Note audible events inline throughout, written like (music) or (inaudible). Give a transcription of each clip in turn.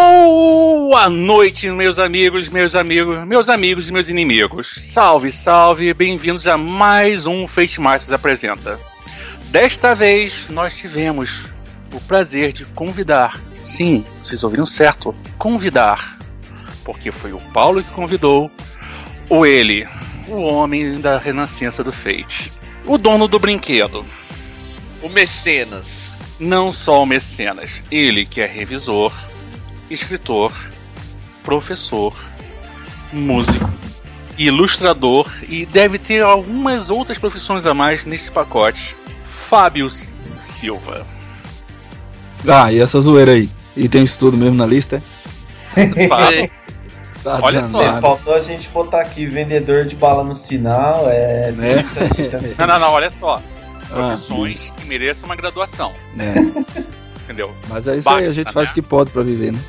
Boa noite, meus amigos, meus amigos, meus amigos e meus inimigos. Salve, salve, bem-vindos a mais um Fate Masters apresenta. Desta vez nós tivemos o prazer de convidar, sim, vocês ouviram certo, convidar, porque foi o Paulo que convidou, o ele, o homem da renascença do Fate, o dono do brinquedo, o mecenas. Não só o mecenas, ele que é revisor, escritor, professor, músico, ilustrador e deve ter algumas outras profissões a mais nesse pacote. Fábio Silva. Ah, e essa zoeira aí? E tem isso tudo mesmo na lista? Fábio. (laughs) Tá Olha só. Faltou a gente botar aqui vendedor de bala no sinal, é. Né? não, não, não, olha só. Ah, Profissões ah, que mereçam uma graduação. É. Entendeu? Mas é isso Basta, aí, a gente faz né? o que pode pra viver, né?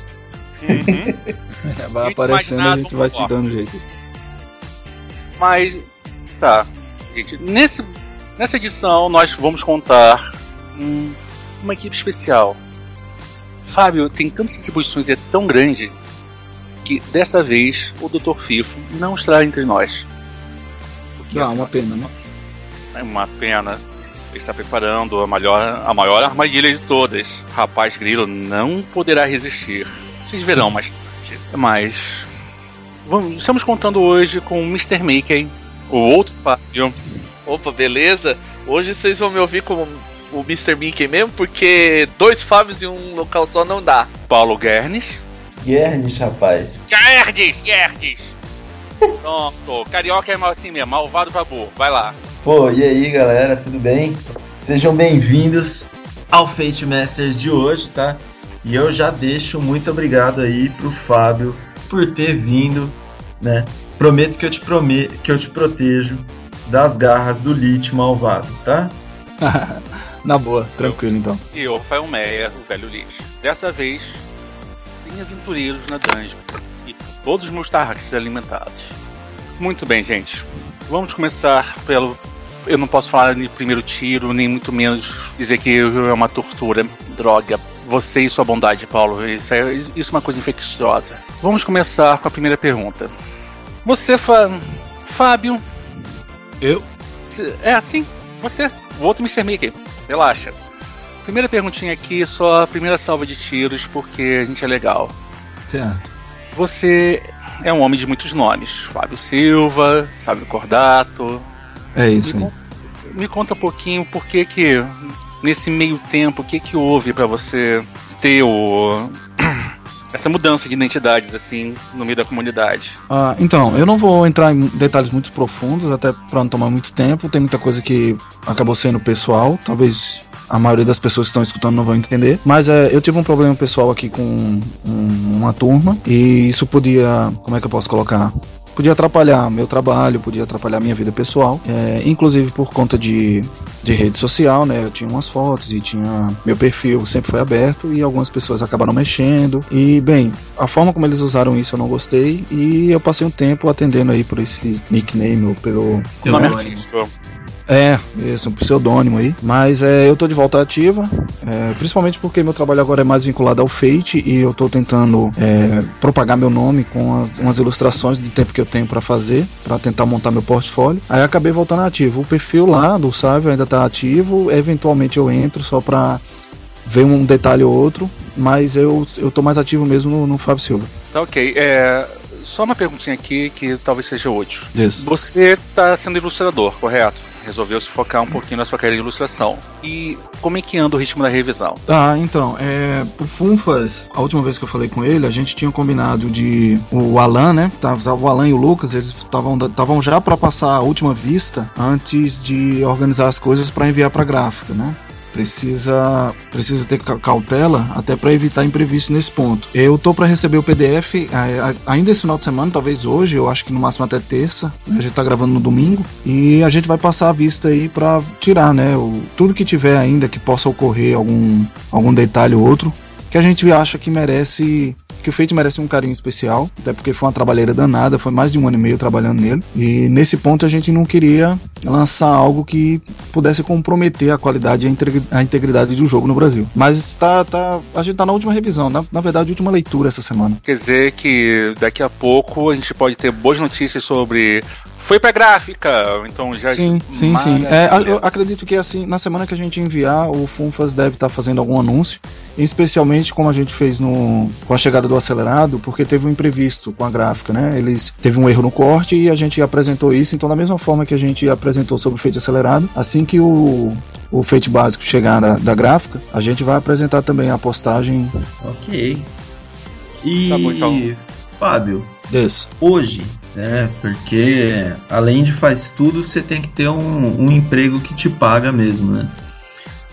Uhum. (laughs) Vai aparecendo, a gente vai se dando jeito. Mas, tá. Gente, nesse, nessa edição nós vamos contar uma equipe especial. Fábio tem tantas atribuições e é tão grande que dessa vez o Dr. Fifo não estará entre nós. Não, é uma pena, né? É uma pena. Ele está preparando a maior, a maior armadilha de todas. Rapaz Grilo não poderá resistir. Vocês verão (laughs) mais tarde. Mas. Vamos, estamos contando hoje com o Mr. Mickey, o outro Fábio. Opa, beleza? Hoje vocês vão me ouvir como o Mr. Mickey mesmo, porque dois Fábios em um local só não dá. Paulo Guernes. Guernes, rapaz. Guernes, Guernes. Pronto, carioca é assim mesmo, malvado babu. Vai lá. Pô, e aí galera, tudo bem? Sejam bem-vindos ao Fate Masters de hoje, tá? E eu já deixo muito obrigado aí pro Fábio por ter vindo, né? Prometo que eu te prometo que eu te protejo das garras do Lich malvado, tá? (laughs) Na boa, tranquilo então. E o Rafael Meia, o velho Lich. Dessa vez, sem aventureiros na dungeon. Todos os meus tarracks alimentados. Muito bem, gente. Vamos começar pelo. Eu não posso falar de primeiro tiro, nem muito menos dizer que é uma tortura, droga, você e sua bondade, Paulo. Isso é, isso é uma coisa infecciosa. Vamos começar com a primeira pergunta. Você, Fá, Fábio. Eu? É assim, você. O outro Mr. Mickey. Relaxa. Primeira perguntinha aqui, só a primeira salva de tiros, porque a gente é legal. Certo. Você é um homem de muitos nomes. Fábio Silva, Sábio Cordato. É isso. Me, me conta um pouquinho por que que nesse meio tempo, o que que houve para você ter o essa mudança de identidades assim no meio da comunidade? Ah, então, eu não vou entrar em detalhes muito profundos, até para não tomar muito tempo. Tem muita coisa que acabou sendo pessoal, talvez a maioria das pessoas que estão escutando não vão entender. Mas é, eu tive um problema pessoal aqui com um, uma turma e isso podia, como é que eu posso colocar? Podia atrapalhar meu trabalho, podia atrapalhar minha vida pessoal, é, inclusive por conta de, de rede social, né? Eu tinha umas fotos e tinha meu perfil sempre foi aberto e algumas pessoas acabaram mexendo e bem, a forma como eles usaram isso eu não gostei e eu passei um tempo atendendo aí por esse nickname ou pelo seu nome artístico. É, isso, um pseudônimo aí. Mas é, eu tô de volta ativa, é, principalmente porque meu trabalho agora é mais vinculado ao Fate e eu tô tentando é, propagar meu nome com as, umas ilustrações do tempo que eu tenho para fazer, para tentar montar meu portfólio. Aí acabei voltando ativo. O perfil lá do Sávio ainda tá ativo, eventualmente eu entro só pra ver um detalhe ou outro, mas eu, eu tô mais ativo mesmo no, no Fábio Silva. Tá ok. É, só uma perguntinha aqui que talvez seja útil. Isso. Você tá sendo ilustrador, correto? Resolveu se focar um pouquinho na sua carreira de ilustração. E como é que anda o ritmo da revisão? Ah, então, é, o Funfas, a última vez que eu falei com ele, a gente tinha combinado de o Alan, né? Tava, tava o Alan e o Lucas, eles estavam já para passar a última vista antes de organizar as coisas para enviar para gráfica, né? Precisa precisa ter cautela até para evitar imprevisto nesse ponto. Eu tô para receber o PDF ainda esse final de semana, talvez hoje, eu acho que no máximo até terça. A gente tá gravando no domingo e a gente vai passar a vista aí para tirar, né, o, tudo que tiver ainda que possa ocorrer algum algum detalhe ou outro que a gente acha que merece que o Fate merece um carinho especial, até porque foi uma trabalheira danada, foi mais de um ano e meio trabalhando nele. E nesse ponto a gente não queria lançar algo que pudesse comprometer a qualidade e a integridade do jogo no Brasil. Mas tá, tá, a gente tá na última revisão, na, na verdade, última leitura essa semana. Quer dizer que daqui a pouco a gente pode ter boas notícias sobre foi pra gráfica, então já Sim, sim, sim. É, eu acredito que assim, na semana que a gente enviar, o Funfas deve estar tá fazendo algum anúncio, especialmente como a gente fez no com a chegada do acelerado, porque teve um imprevisto com a gráfica, né? Eles teve um erro no corte e a gente apresentou isso, então da mesma forma que a gente apresentou sobre o feito acelerado, assim que o o feito básico chegar da, da gráfica, a gente vai apresentar também a postagem. OK. E tá bom, então. Fábio, This. hoje né? Porque além de faz tudo, você tem que ter um, um emprego que te paga mesmo, né?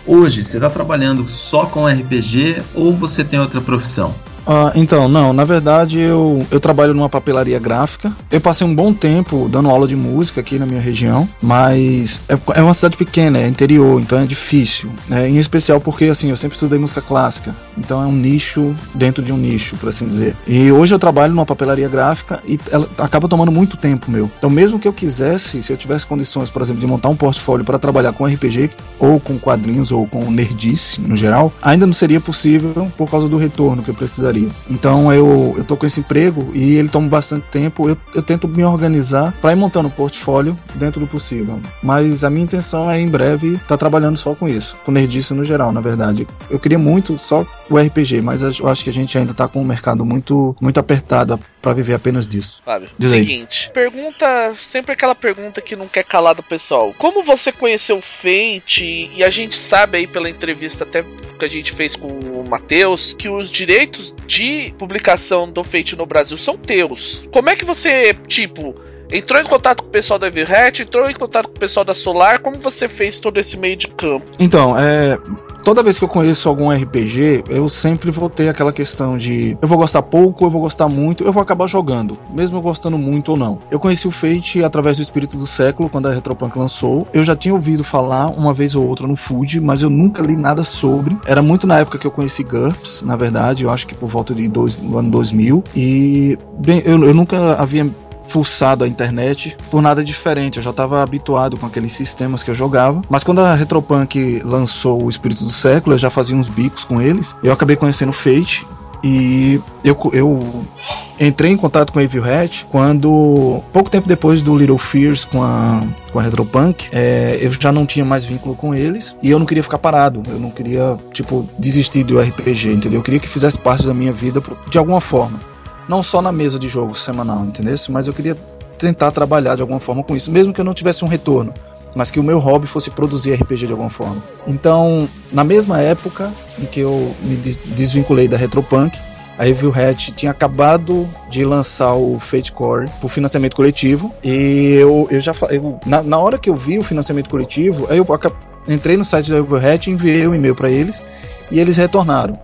Hoje, você está trabalhando só com RPG ou você tem outra profissão? Ah, então, não, na verdade eu, eu trabalho numa papelaria gráfica. Eu passei um bom tempo dando aula de música aqui na minha região, mas é, é uma cidade pequena, é interior, então é difícil. Né? Em especial porque assim, eu sempre estudei música clássica, então é um nicho dentro de um nicho, por assim dizer. E hoje eu trabalho numa papelaria gráfica e ela acaba tomando muito tempo meu. Então, mesmo que eu quisesse, se eu tivesse condições, por exemplo, de montar um portfólio para trabalhar com RPG ou com quadrinhos ou com nerdice no geral, ainda não seria possível por causa do retorno que eu precisaria então eu, eu tô com esse emprego e ele toma bastante tempo. Eu, eu tento me organizar para ir montando o portfólio dentro do possível. Mas a minha intenção é em breve estar tá trabalhando só com isso, com nerdice no geral, na verdade. Eu queria muito só o RPG, mas eu acho que a gente ainda tá com um mercado muito, muito apertado para viver apenas disso. Fábio, Diz seguinte, aí. pergunta, sempre aquela pergunta que não quer calar do pessoal. Como você conheceu o Fate e a gente sabe aí pela entrevista até que a gente fez com o Matheus que os direitos de publicação do Fate no Brasil são teus. Como é que você, tipo, entrou em contato com o pessoal da Everhat, entrou em contato com o pessoal da Solar, como você fez todo esse meio de campo? Então, é, toda vez que eu conheço algum RPG, eu sempre vou ter aquela questão de eu vou gostar pouco, eu vou gostar muito, eu vou acabar jogando, mesmo gostando muito ou não. Eu conheci o Fate através do Espírito do Século, quando a Retropunk lançou. Eu já tinha ouvido falar uma vez ou outra no Food, mas eu nunca li nada sobre. Era muito na época que eu conheci GURPS, na verdade, eu acho que por volta de dois, do ano 2000. E, bem, eu, eu nunca havia fuçado a internet por nada diferente. Eu já estava habituado com aqueles sistemas que eu jogava. Mas quando a Retropunk lançou o Espírito do Século, eu já fazia uns bicos com eles. Eu acabei conhecendo Fate e eu, eu entrei em contato com Evil Hat quando, pouco tempo depois do Little Fears com a, com a Retropunk, é, eu já não tinha mais vínculo com eles e eu não queria ficar parado. Eu não queria, tipo, desistir do RPG, entendeu? Eu queria que fizesse parte da minha vida de alguma forma não só na mesa de jogo semanal, entendeu? Mas eu queria tentar trabalhar de alguma forma com isso, mesmo que eu não tivesse um retorno, mas que o meu hobby fosse produzir RPG de alguma forma. Então, na mesma época em que eu me desvinculei da Retropunk, a Evil Hat tinha acabado de lançar o Fate Core por financiamento coletivo e eu, eu já eu, na, na hora que eu vi o financiamento coletivo, aí eu entrei no site da Evil Hat, enviei um e-mail para eles e eles retornaram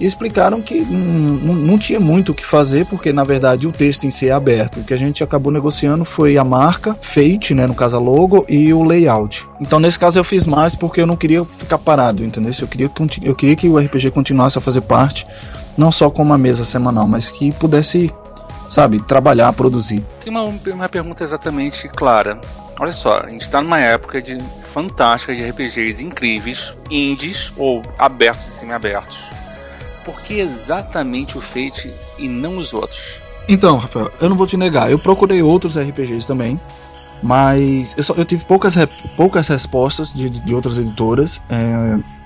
e explicaram que não tinha muito o que fazer, porque na verdade o texto em si é aberto. O que a gente acabou negociando foi a marca, Fate, né, no caso a logo, e o layout. Então nesse caso eu fiz mais porque eu não queria ficar parado, entendeu? Eu queria, eu queria que o RPG continuasse a fazer parte, não só com uma mesa semanal, mas que pudesse, sabe, trabalhar, produzir. Tem uma, uma pergunta exatamente clara. Olha só, a gente está numa época de fantástica de RPGs incríveis, indies ou abertos e semi-abertos por que exatamente o Fate e não os outros? Então, Rafael, eu não vou te negar, eu procurei outros RPGs também, mas eu, só, eu tive poucas, poucas respostas de, de outras editoras. É,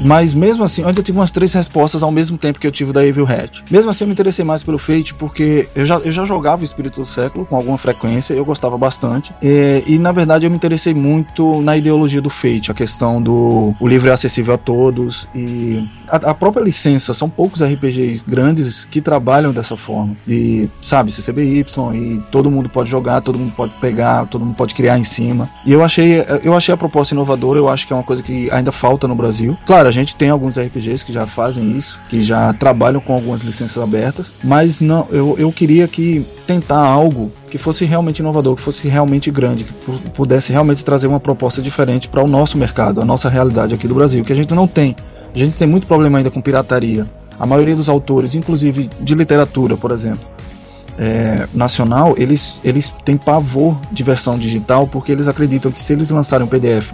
mas mesmo assim, eu ainda tive umas três respostas ao mesmo tempo que eu tive da Evil Hat. Mesmo assim, eu me interessei mais pelo Fate porque eu já, eu já jogava o Espírito do Século com alguma frequência, eu gostava bastante. E, e na verdade eu me interessei muito na ideologia do Fate, a questão do o livro é acessível a todos e a, a própria licença. São poucos RPGs grandes que trabalham dessa forma, de sabe, CCBY e todo mundo pode jogar, todo mundo pode pegar, todo mundo pode criar em cima. E eu achei, eu achei a proposta inovadora, eu acho que é uma coisa que ainda falta no Brasil. Claro, gente tem alguns RPGs que já fazem isso, que já trabalham com algumas licenças abertas, mas não, eu, eu queria que tentar algo que fosse realmente inovador, que fosse realmente grande, que pudesse realmente trazer uma proposta diferente para o nosso mercado, a nossa realidade aqui do Brasil, que a gente não tem A gente tem muito problema ainda com pirataria. A maioria dos autores, inclusive de literatura, por exemplo, é, nacional, eles, eles têm pavor de versão digital porque eles acreditam que se eles lançarem um PDF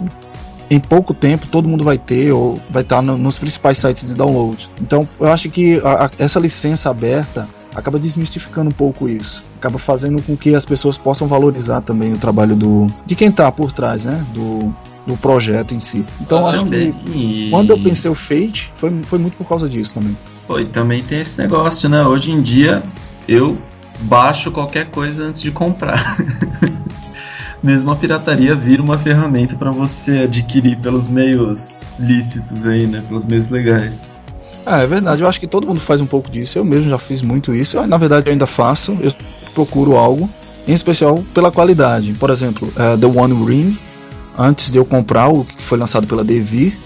em pouco tempo todo mundo vai ter ou vai estar no, nos principais sites de download. Então eu acho que a, a, essa licença aberta acaba desmistificando um pouco isso, acaba fazendo com que as pessoas possam valorizar também o trabalho do de quem está por trás, né, do, do projeto em si. Então acho que quando eu pensei o Fate foi, foi muito por causa disso também. Foi, também tem esse negócio, né? Hoje em dia eu baixo qualquer coisa antes de comprar. (laughs) Mesmo a pirataria vira uma ferramenta para você adquirir pelos meios lícitos aí, né? Pelos meios legais. Ah, é verdade. Eu acho que todo mundo faz um pouco disso. Eu mesmo já fiz muito isso. Eu, na verdade, eu ainda faço. Eu procuro algo, em especial pela qualidade. Por exemplo, uh, The One Ring. Antes de eu comprar o que foi lançado pela Devir,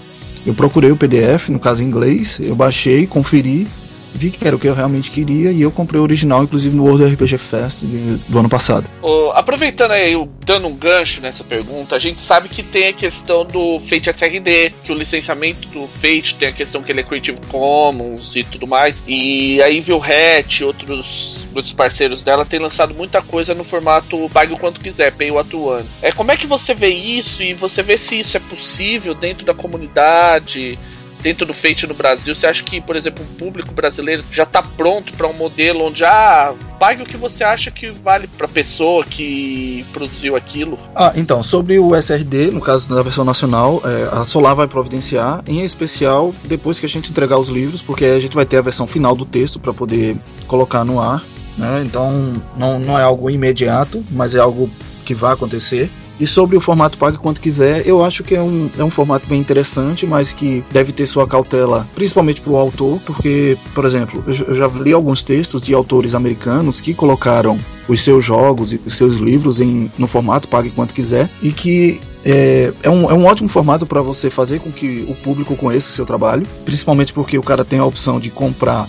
eu procurei o PDF, no caso em inglês. Eu baixei, conferi vi que era o que eu realmente queria e eu comprei o original, inclusive no World RPG Fest do ano passado. Oh, aproveitando aí, dando um gancho nessa pergunta, a gente sabe que tem a questão do Fate SRD, que o licenciamento do Fate tem a questão que ele é Creative Commons e tudo mais, e a Evil Hat e outros, outros parceiros dela tem lançado muita coisa no formato pague o quanto quiser, pay what one. É, como é que você vê isso e você vê se isso é possível dentro da comunidade? Dentro do Fate no Brasil, você acha que, por exemplo, o público brasileiro já está pronto para um modelo onde ah, pague o que você acha que vale para a pessoa que produziu aquilo? Ah, então, sobre o SRD, no caso da versão nacional, é, a Solar vai providenciar, em especial depois que a gente entregar os livros, porque a gente vai ter a versão final do texto para poder colocar no ar. Né? Então, não, não é algo imediato, mas é algo que vai acontecer. E sobre o formato pague quanto quiser, eu acho que é um, é um formato bem interessante, mas que deve ter sua cautela, principalmente para o autor, porque, por exemplo, eu já li alguns textos de autores americanos que colocaram os seus jogos e os seus livros em, no formato pague quanto quiser e que é, é, um, é um ótimo formato para você fazer com que o público conheça o seu trabalho, principalmente porque o cara tem a opção de comprar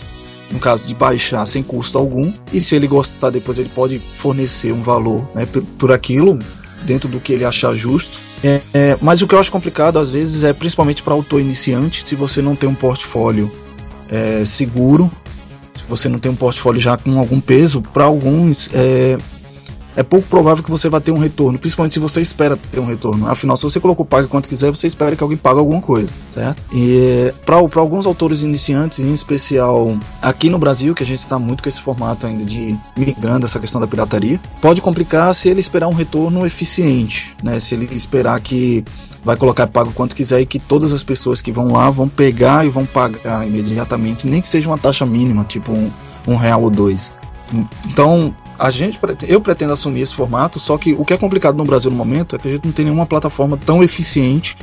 no caso de baixar sem custo algum, e se ele gostar depois ele pode fornecer um valor né, por, por aquilo, dentro do que ele achar justo. É, é, mas o que eu acho complicado às vezes é principalmente para autor iniciante, se você não tem um portfólio é, seguro, se você não tem um portfólio já com algum peso, para alguns é, é pouco provável que você vá ter um retorno, principalmente se você espera ter um retorno. Afinal, se você colocou pague quanto quiser, você espera que alguém pague alguma coisa, certo? E para alguns autores iniciantes, em especial aqui no Brasil, que a gente está muito com esse formato ainda de migrando essa questão da pirataria, pode complicar se ele esperar um retorno eficiente, né? Se ele esperar que vai colocar pago quanto quiser e que todas as pessoas que vão lá vão pegar e vão pagar imediatamente, nem que seja uma taxa mínima, tipo um, um real ou dois. Então, a gente eu pretendo assumir esse formato, só que o que é complicado no Brasil no momento é que a gente não tem nenhuma plataforma tão eficiente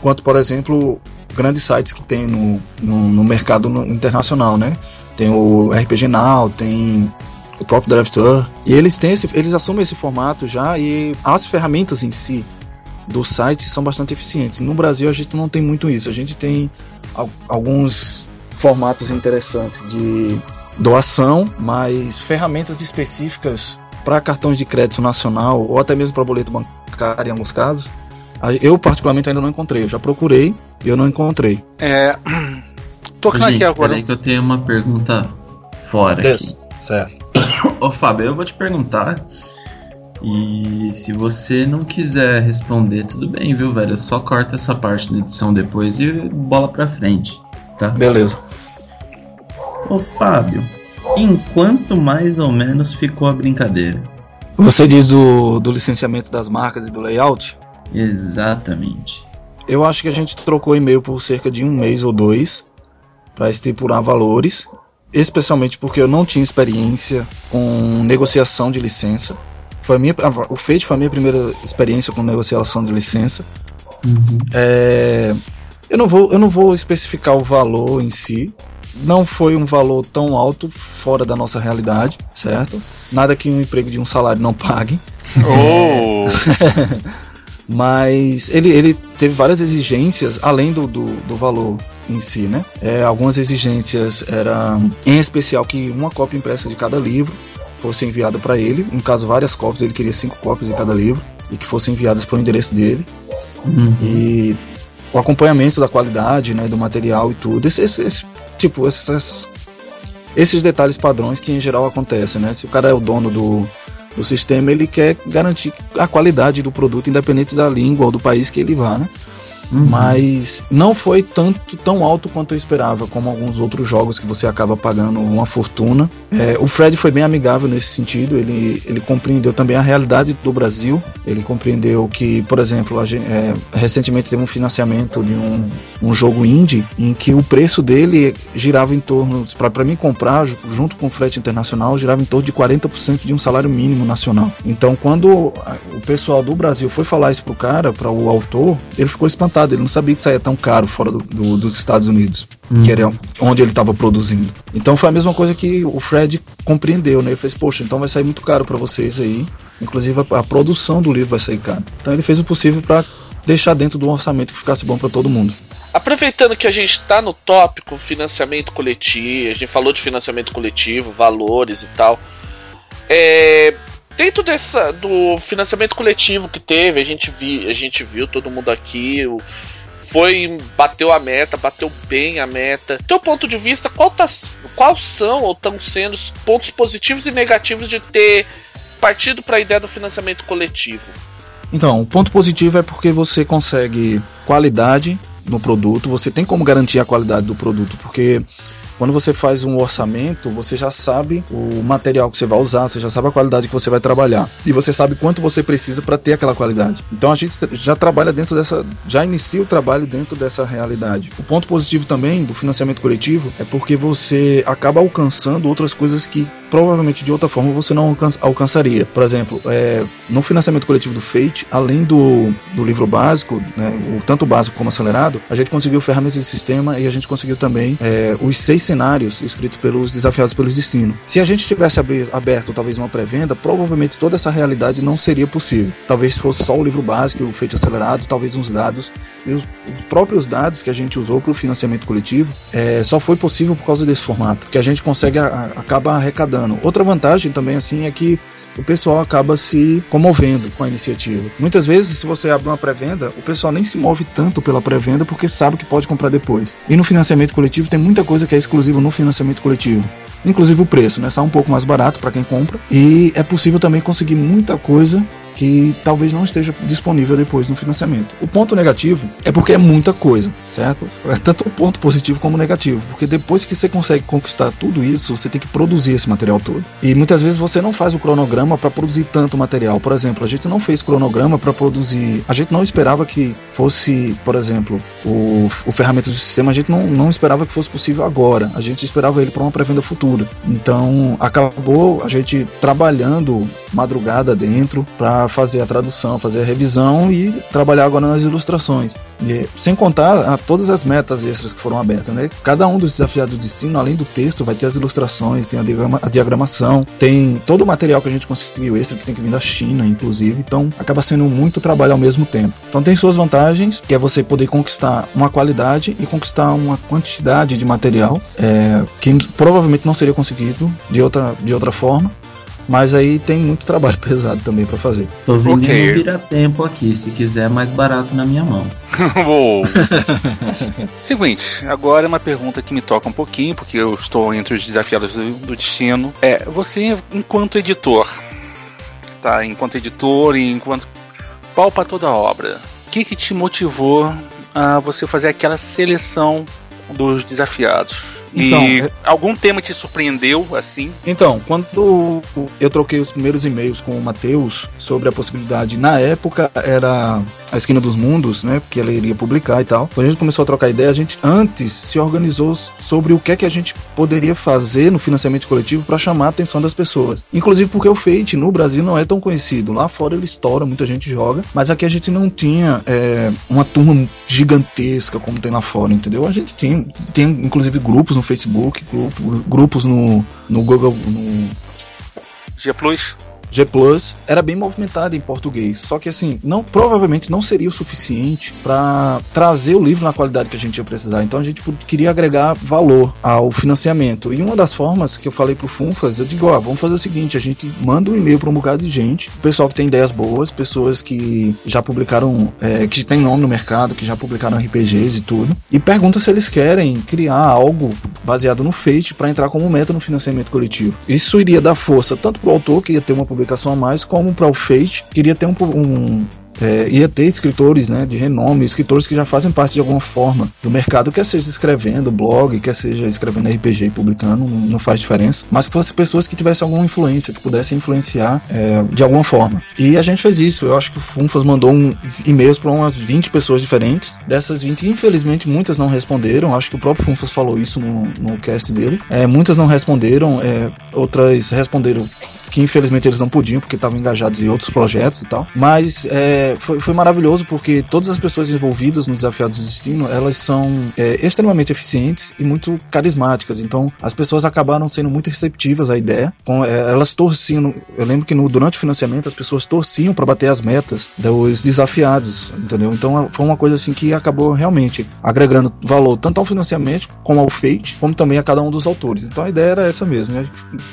quanto, por exemplo, grandes sites que tem no, no, no mercado internacional, né? Tem o RPG Now, tem o próprio Drafter, e eles têm esse, eles assumem esse formato já e as ferramentas em si do site são bastante eficientes. No Brasil a gente não tem muito isso. A gente tem alguns formatos interessantes de doação, mas ferramentas específicas para cartões de crédito nacional ou até mesmo para boleto bancário em alguns casos, eu particularmente ainda não encontrei. Eu já procurei e eu não encontrei. É. (clears throat) Tocando aqui agora. Peraí que eu tenho uma pergunta fora. Yes. Certo. (coughs) Ô Fábio, eu vou te perguntar. E se você não quiser responder, tudo bem, viu, velho? Eu só corta essa parte da edição depois e bola pra frente, tá? Beleza. Ô Fábio, em quanto mais ou menos ficou a brincadeira? Você diz do, do licenciamento das marcas e do layout? Exatamente. Eu acho que a gente trocou e-mail por cerca de um mês ou dois para estipular valores, especialmente porque eu não tinha experiência com negociação de licença. Foi a minha, o Fate foi a minha primeira experiência com negociação de licença. Uhum. É, eu, não vou, eu não vou especificar o valor em si, não foi um valor tão alto fora da nossa realidade, certo? Nada que um emprego de um salário não pague. Oh. (laughs) Mas ele, ele teve várias exigências além do, do, do valor em si, né? É, algumas exigências eram, em especial, que uma cópia impressa de cada livro fosse enviada para ele. No caso, várias cópias, ele queria cinco cópias de cada livro e que fossem enviadas para o endereço dele. Uhum. E o acompanhamento da qualidade, né, do material e tudo. Esse, esse, esse tipo, esses, esses detalhes padrões que em geral acontecem, né? Se o cara é o dono do, do sistema, ele quer garantir a qualidade do produto, independente da língua ou do país que ele vá, né? Uhum. Mas não foi tanto tão alto quanto eu esperava, como alguns outros jogos que você acaba pagando uma fortuna. É, o Fred foi bem amigável nesse sentido, ele, ele compreendeu também a realidade do Brasil. Ele compreendeu que, por exemplo, gente, é, recentemente teve um financiamento de um, um jogo indie em que o preço dele girava em torno, para mim comprar, junto com o frete internacional, girava em torno de 40% de um salário mínimo nacional. Então, quando o pessoal do Brasil foi falar isso pro cara, para o autor, ele ficou espantado ele não sabia que saía tão caro fora do, do, dos Estados Unidos, uhum. que era onde ele estava produzindo. Então foi a mesma coisa que o Fred compreendeu, né? Ele fez, poxa, então vai sair muito caro para vocês aí. Inclusive a, a, produção do livro vai sair caro. Então ele fez o possível para deixar dentro do orçamento que ficasse bom para todo mundo. Aproveitando que a gente está no tópico financiamento coletivo, a gente falou de financiamento coletivo, valores e tal. É, dentro dessa do financiamento coletivo que teve, a gente viu, a gente viu todo mundo aqui, foi bateu a meta, bateu bem a meta. Teu ponto de vista, qual tá, quais são ou estão sendo os pontos positivos e negativos de ter partido para a ideia do financiamento coletivo? Então, o ponto positivo é porque você consegue qualidade no produto, você tem como garantir a qualidade do produto, porque quando você faz um orçamento, você já sabe o material que você vai usar, você já sabe a qualidade que você vai trabalhar e você sabe quanto você precisa para ter aquela qualidade. Então a gente já trabalha dentro dessa, já inicia o trabalho dentro dessa realidade. O ponto positivo também do financiamento coletivo é porque você acaba alcançando outras coisas que provavelmente de outra forma você não alcançaria. Por exemplo, é, no financiamento coletivo do Fate, além do, do livro básico, né, o tanto básico como acelerado, a gente conseguiu ferramentas de sistema e a gente conseguiu também é, os seis cenários escritos pelos desafiados pelos destinos. Se a gente tivesse aberto talvez uma pré-venda, provavelmente toda essa realidade não seria possível. Talvez fosse só o livro básico, o feito acelerado, talvez uns dados. E os, os próprios dados que a gente usou para o financiamento coletivo é, só foi possível por causa desse formato, que a gente consegue a, a, acaba arrecadando. Outra vantagem também assim é que o pessoal acaba se comovendo com a iniciativa. Muitas vezes, se você abre uma pré-venda, o pessoal nem se move tanto pela pré-venda porque sabe que pode comprar depois. E no financiamento coletivo tem muita coisa que é exclusiva no financiamento coletivo. Inclusive o preço, né? Sai um pouco mais barato para quem compra. E é possível também conseguir muita coisa que talvez não esteja disponível depois no financiamento. O ponto negativo é porque é muita coisa, certo? É tanto um ponto positivo como negativo, porque depois que você consegue conquistar tudo isso, você tem que produzir esse material todo. E muitas vezes você não faz o cronograma para produzir tanto material. Por exemplo, a gente não fez cronograma para produzir. A gente não esperava que fosse, por exemplo, o, o ferramenta do sistema, a gente não, não esperava que fosse possível agora. A gente esperava ele para uma pré-venda futura. Então acabou a gente trabalhando madrugada dentro para fazer a tradução, fazer a revisão e trabalhar agora nas ilustrações. E, sem contar a, todas as metas extras que foram abertas. Né? Cada um dos desafiados do destino, além do texto, vai ter as ilustrações, tem a, diagrama, a diagramação, tem todo o material que a gente conseguiu extra, que tem que vir da China, inclusive. Então acaba sendo muito trabalho ao mesmo tempo. Então tem suas vantagens, que é você poder conquistar uma qualidade e conquistar uma quantidade de material é, que provavelmente não seria conseguido de outra, de outra forma. Mas aí tem muito trabalho (laughs) pesado também para fazer. Tô vendendo okay. vira tempo aqui, se quiser mais barato na minha mão. (laughs) (laughs) Seguinte, agora é uma pergunta que me toca um pouquinho, porque eu estou entre os desafiados do, do destino. É, você enquanto editor, tá? Enquanto editor e enquanto pau para toda a obra, o que, que te motivou a você fazer aquela seleção dos desafiados? Então, e é- algum tema te surpreendeu assim? Então, quando eu troquei os primeiros e-mails com o Matheus sobre a possibilidade, na época era a Esquina dos Mundos, né? Porque ela iria publicar e tal. Quando a gente começou a trocar ideia, a gente antes se organizou sobre o que é que a gente poderia fazer no financiamento coletivo para chamar a atenção das pessoas. Inclusive porque o Fate no Brasil não é tão conhecido. Lá fora ele estoura, muita gente joga, mas aqui a gente não tinha é, uma turma gigantesca como tem lá fora, entendeu? A gente tem, tem inclusive grupos no Facebook, grupo, grupos no, no Google. No... G Plus. G Plus era bem movimentada em português. Só que assim, não provavelmente não seria o suficiente para trazer o livro na qualidade que a gente ia precisar. Então a gente queria agregar valor ao financiamento. E uma das formas que eu falei pro Funfas, eu digo, ó, vamos fazer o seguinte, a gente manda um e-mail para um bocado de gente, pessoal que tem ideias boas, pessoas que já publicaram, é, que tem nome no mercado, que já publicaram RPGs e tudo, e pergunta se eles querem criar algo baseado no Fate para entrar como meta no financiamento coletivo. Isso iria dar força tanto para o autor, que ia ter uma publicação a mais, como para o Fate, que iria ter um, um é, ia ter escritores né, de renome, escritores que já fazem parte de alguma forma do mercado, quer seja escrevendo blog, quer seja escrevendo RPG e publicando, não faz diferença, mas que fossem pessoas que tivessem alguma influência, que pudessem influenciar é, de alguma forma. E a gente fez isso, eu acho que o Funfas mandou um, e-mails para umas 20 pessoas diferentes, dessas 20, infelizmente, muitas não responderam, acho que o próprio Funfas falou isso no, no cast dele, é, muitas não responderam, é, outras responderam que infelizmente eles não podiam porque estavam engajados em outros projetos e tal. Mas é, foi, foi, maravilhoso porque todas as pessoas envolvidas no Desafiados do Destino elas são é, extremamente eficientes e muito carismáticas. Então as pessoas acabaram sendo muito receptivas à ideia. Com, é, elas torciam. Eu lembro que no, durante o financiamento as pessoas torciam para bater as metas dos desafiados, entendeu? Então foi uma coisa assim que acabou realmente agregando valor tanto ao financiamento como ao Fate, como também a cada um dos autores. Então a ideia era essa mesmo. Né?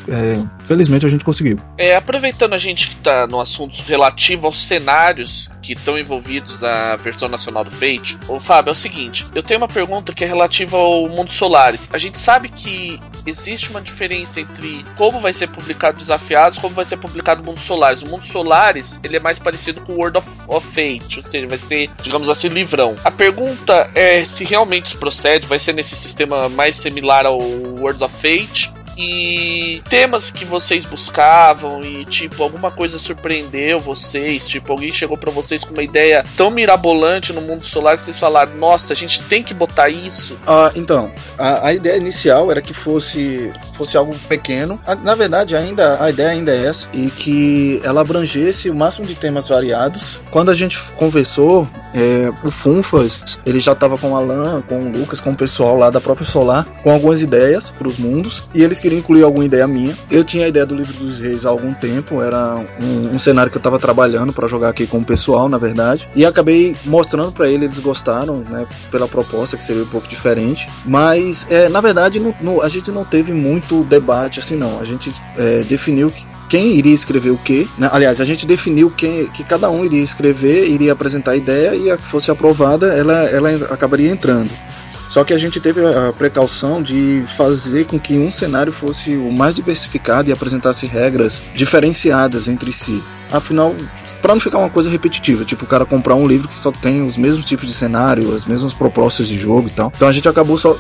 É, felizmente a gente conseguiu conseguiu. É, aproveitando a gente que tá no assunto relativo aos cenários que estão envolvidos na versão nacional do Fate, o Fábio, é o seguinte: eu tenho uma pergunta que é relativa ao mundo Solares. A gente sabe que existe uma diferença entre como vai ser publicado Desafiados e como vai ser publicado o Mundo Solares. O Mundo Solares ele é mais parecido com o World of, of Fate, ou seja, vai ser, digamos assim, livrão. A pergunta é se realmente isso procede, vai ser nesse sistema mais similar ao World of Fate e temas que vocês buscavam e tipo alguma coisa surpreendeu vocês, tipo alguém chegou para vocês com uma ideia tão mirabolante no mundo solar que vocês falaram, nossa, a gente tem que botar isso. Ah, então, a, a ideia inicial era que fosse fosse algo pequeno. Na verdade, ainda a ideia ainda é essa e que ela abrangesse o máximo de temas variados. Quando a gente conversou, é, o Funfas ele já estava com o Alan, com o Lucas, com o pessoal lá da própria Solar, com algumas ideias para os mundos e eles queria incluir alguma ideia minha. Eu tinha a ideia do livro dos reis há algum tempo, era um, um cenário que eu estava trabalhando para jogar aqui com o pessoal, na verdade, e acabei mostrando para eles, eles gostaram, né, pela proposta que seria um pouco diferente, mas é, na verdade no, no, a gente não teve muito debate assim não. A gente é, definiu que quem iria escrever o quê. Né? Aliás, a gente definiu quem, que cada um iria escrever, iria apresentar a ideia e a que fosse aprovada, ela, ela acabaria entrando. Só que a gente teve a precaução de fazer com que um cenário fosse o mais diversificado e apresentasse regras diferenciadas entre si. Afinal, para não ficar uma coisa repetitiva, tipo o cara comprar um livro que só tem os mesmos tipos de cenário, as mesmas propostas de jogo e tal. Então a gente acabou só,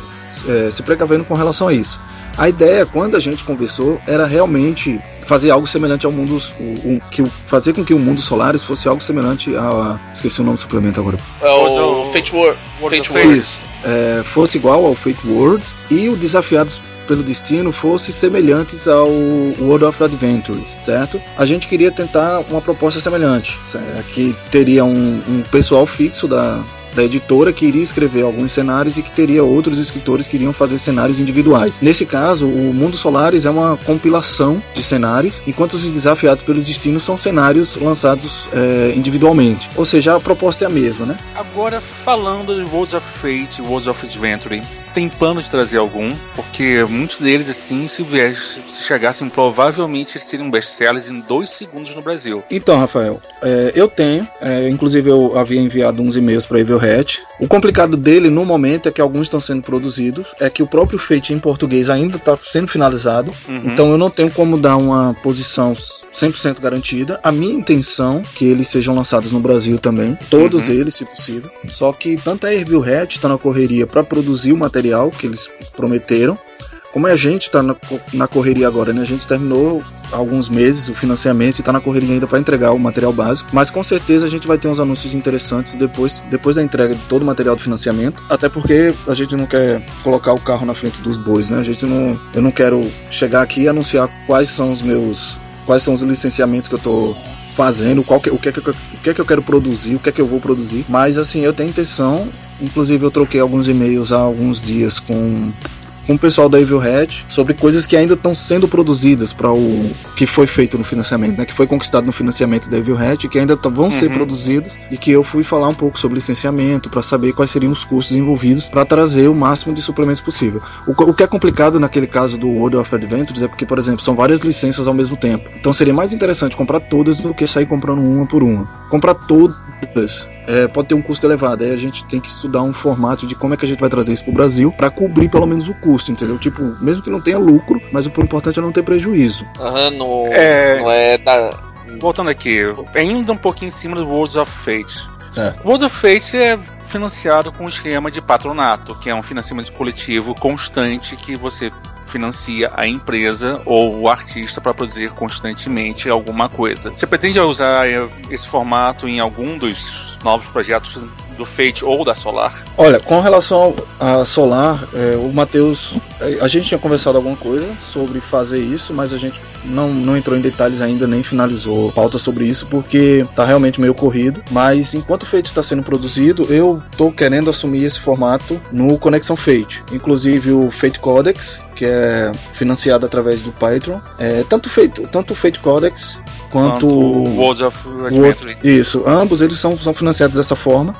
é, se precavendo com relação a isso. A ideia, quando a gente conversou, era realmente fazer algo semelhante ao mundo. O, o, que, fazer com que o mundo Solaris fosse algo semelhante a. Esqueci o nome do suplemento agora. É o, o Fate World. Fate World. É, fosse igual ao Fate World e o Desafiados pelo destino fosse semelhantes ao World of Adventure, certo? A gente queria tentar uma proposta semelhante, que teria um, um pessoal fixo da, da editora que iria escrever alguns cenários e que teria outros escritores que iriam fazer cenários individuais. Nesse caso, o Mundo Solares é uma compilação de cenários, enquanto os desafiados pelos destinos são cenários lançados é, individualmente. Ou seja, a proposta é a mesma, né? Agora, falando de Worlds of Fate e Worlds of Adventure, tem plano de trazer algum? Porque muitos deles, assim, se, se chegassem, provavelmente seriam best-sellers em dois segundos no Brasil. Então, Rafael, é, eu tenho, é, inclusive eu havia enviado uns e-mails para Evil Hat. O complicado dele no momento é que alguns estão sendo produzidos, é que o próprio Fate em português ainda está sendo finalizado, uhum. então eu não tenho como dar uma posição 100% garantida. A minha intenção é que eles sejam lançados no Brasil também, todos uhum. eles, se possível. Só que tanto a Evil Hat está na correria para produzir o material que eles prometeram, como a gente está na, na, correria agora, né? A gente terminou alguns meses o financiamento e está na correria ainda para entregar o material básico, mas com certeza a gente vai ter uns anúncios interessantes depois, depois da entrega de todo o material do financiamento, até porque a gente não quer colocar o carro na frente dos bois, né? A gente não, eu não quero chegar aqui e anunciar quais são os meus, quais são os licenciamentos que eu estou fazendo, qual que, o, que é que, eu, o que é que eu quero produzir, o que é que eu vou produzir. Mas assim, eu tenho intenção, inclusive eu troquei alguns e-mails há alguns dias com com o pessoal da Evil Hat sobre coisas que ainda estão sendo produzidas para o que foi feito no financiamento, né? Que foi conquistado no financiamento da Evil Hat, que ainda vão uhum. ser produzidas e que eu fui falar um pouco sobre licenciamento para saber quais seriam os custos envolvidos para trazer o máximo de suplementos possível. O, o, que é complicado naquele caso do World of Adventures é porque, por exemplo, são várias licenças ao mesmo tempo. Então seria mais interessante comprar todas do que sair comprando uma por uma. Comprar é, pode ter um custo elevado. Aí a gente tem que estudar um formato de como é que a gente vai trazer isso para o Brasil para cobrir pelo menos o custo, entendeu? Tipo, mesmo que não tenha lucro, mas o importante é não ter prejuízo. Aham, uhum, não, é... não é da. Voltando aqui, ainda um pouquinho em cima do Worlds of Fate. É. World of Fate é financiado com um esquema de patronato, que é um financiamento coletivo constante que você financia a empresa ou o artista para produzir constantemente alguma coisa. Você pretende usar esse formato em algum dos novos projetos do Fate ou da Solar? Olha, com relação à Solar, é, o Matheus, é, a gente tinha conversado alguma coisa sobre fazer isso, mas a gente não, não entrou em detalhes ainda, nem finalizou pauta sobre isso, porque tá realmente meio corrido. Mas enquanto o Fate está sendo produzido, eu tô querendo assumir esse formato no Conexão Fate. Inclusive o Fate Codex, que é financiado através do Patreon. É, tanto, Fate, tanto o Fate Codex quanto o Worlds of Adventure. Isso, ambos eles são, são financiados dessa forma.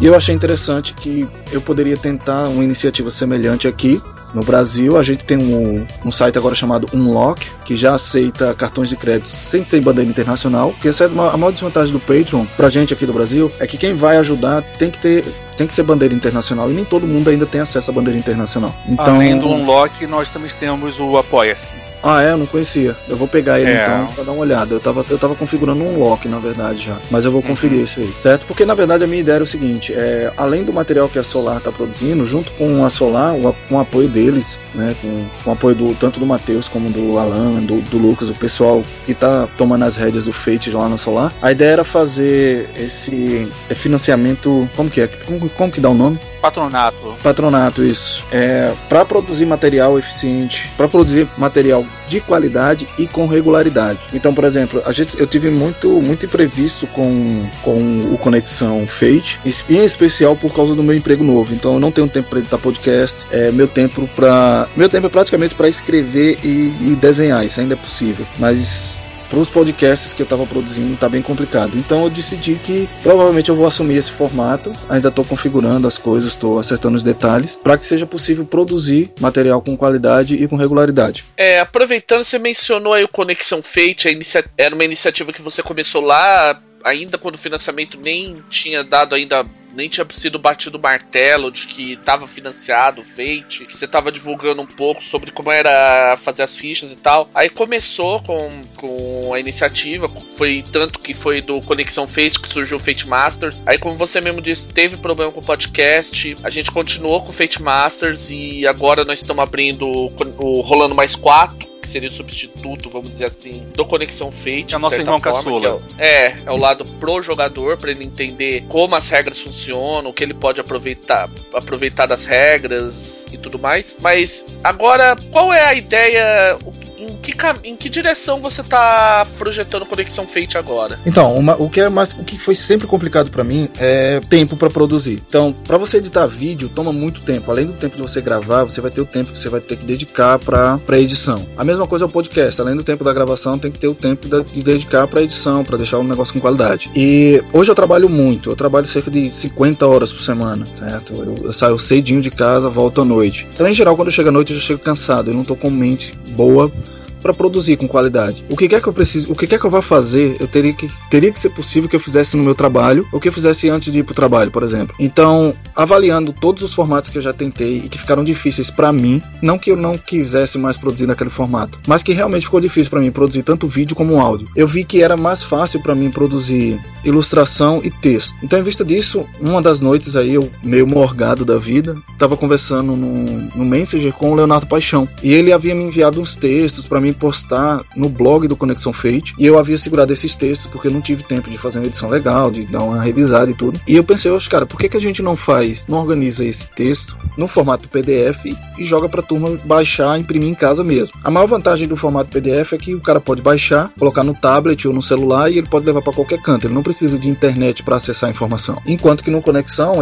E eu achei interessante que eu poderia tentar uma iniciativa semelhante aqui no Brasil. A gente tem um, um site agora chamado Unlock, que já aceita cartões de crédito sem ser bandeira internacional. Que essa é uma, a maior desvantagem do Patreon pra gente aqui do Brasil é que quem vai ajudar tem que ter tem que ser bandeira internacional e nem todo mundo ainda tem acesso à bandeira internacional. Então, Além do Unlock, nós também temos o Apoia-se. Ah, é? Eu não conhecia. Eu vou pegar ele é. então pra dar uma olhada. Eu tava, eu tava configurando um lock, na verdade, já. Mas eu vou uhum. conferir isso aí, certo? Porque na verdade a minha ideia era o seguinte: é, além do material que a Solar tá produzindo, junto com a Solar, com o apoio deles, né? Com, com o apoio do, tanto do Matheus como do Alan, do, do, Lucas, o pessoal que tá tomando as rédeas do Fate lá na Solar. A ideia era fazer esse financiamento. Como que é? Como, como que dá o nome? Patronato. Patronato, isso. É, para produzir material eficiente, para produzir material de qualidade e com regularidade. Então, por exemplo, a gente, eu tive muito, muito imprevisto com, com o Conexão Fate, em especial por causa do meu emprego novo. Então, eu não tenho tempo para editar podcast. É, meu tempo para meu tempo é praticamente para escrever e, e desenhar. Isso ainda é possível, mas para os podcasts que eu estava produzindo está bem complicado. Então eu decidi que provavelmente eu vou assumir esse formato. Ainda estou configurando as coisas, estou acertando os detalhes para que seja possível produzir material com qualidade e com regularidade. É, aproveitando, você mencionou aí o Conexão Fate, era uma iniciativa que você começou lá ainda quando o financiamento nem tinha dado ainda nem tinha sido batido o martelo de que estava financiado, Fate, que você estava divulgando um pouco sobre como era fazer as fichas e tal. Aí começou com, com a iniciativa, foi tanto que foi do Conexão Fate que surgiu o Fate Masters. Aí, como você mesmo disse, teve problema com o podcast, a gente continuou com o Fate Masters e agora nós estamos abrindo o, o Rolando Mais 4 que seria o substituto, vamos dizer assim, do Conexão Fate. É o nosso irmão forma, caçula. É, é, é, o lado pro jogador, para ele entender como as regras funcionam, o que ele pode aproveitar, aproveitar das regras e tudo mais. Mas agora, qual é a ideia? Em que, em que direção você tá projetando Conexão Fate agora? Então, uma, o que é mais o que foi sempre complicado para mim é tempo para produzir. Então, para você editar vídeo toma muito tempo. Além do tempo de você gravar, você vai ter o tempo que você vai ter que dedicar para para edição. A mesma coisa é o podcast. Além do tempo da gravação, tem que ter o tempo de dedicar para edição, para deixar o negócio com qualidade. E hoje eu trabalho muito. Eu trabalho cerca de 50 horas por semana, certo? Eu, eu saio cedinho de casa, volto à noite. Então, em geral, quando eu chego à noite, eu já chego cansado. Eu não tô com mente boa para produzir com qualidade. O que quer que eu preciso, o que quer que eu vá fazer, eu teria que teria que ser possível que eu fizesse no meu trabalho, ou que eu fizesse antes de ir pro trabalho, por exemplo. Então, avaliando todos os formatos que eu já tentei e que ficaram difíceis para mim, não que eu não quisesse mais produzir naquele formato, mas que realmente ficou difícil para mim produzir tanto vídeo como áudio. Eu vi que era mais fácil para mim produzir ilustração e texto. Então, em vista disso, uma das noites aí eu meio morgado da vida, tava conversando no, no Messenger com o Leonardo Paixão, e ele havia me enviado uns textos para mim postar no blog do Conexão Fate. E eu havia segurado esses textos porque eu não tive tempo de fazer uma edição legal, de dar uma revisada e tudo. E eu pensei, oxe, cara, por que, que a gente não faz, não organiza esse texto no formato PDF e joga pra turma baixar, imprimir em casa mesmo? A maior vantagem do formato PDF é que o cara pode baixar, colocar no tablet ou no celular e ele pode levar para qualquer canto. Ele não precisa de internet para acessar a informação. Enquanto que no Conexão,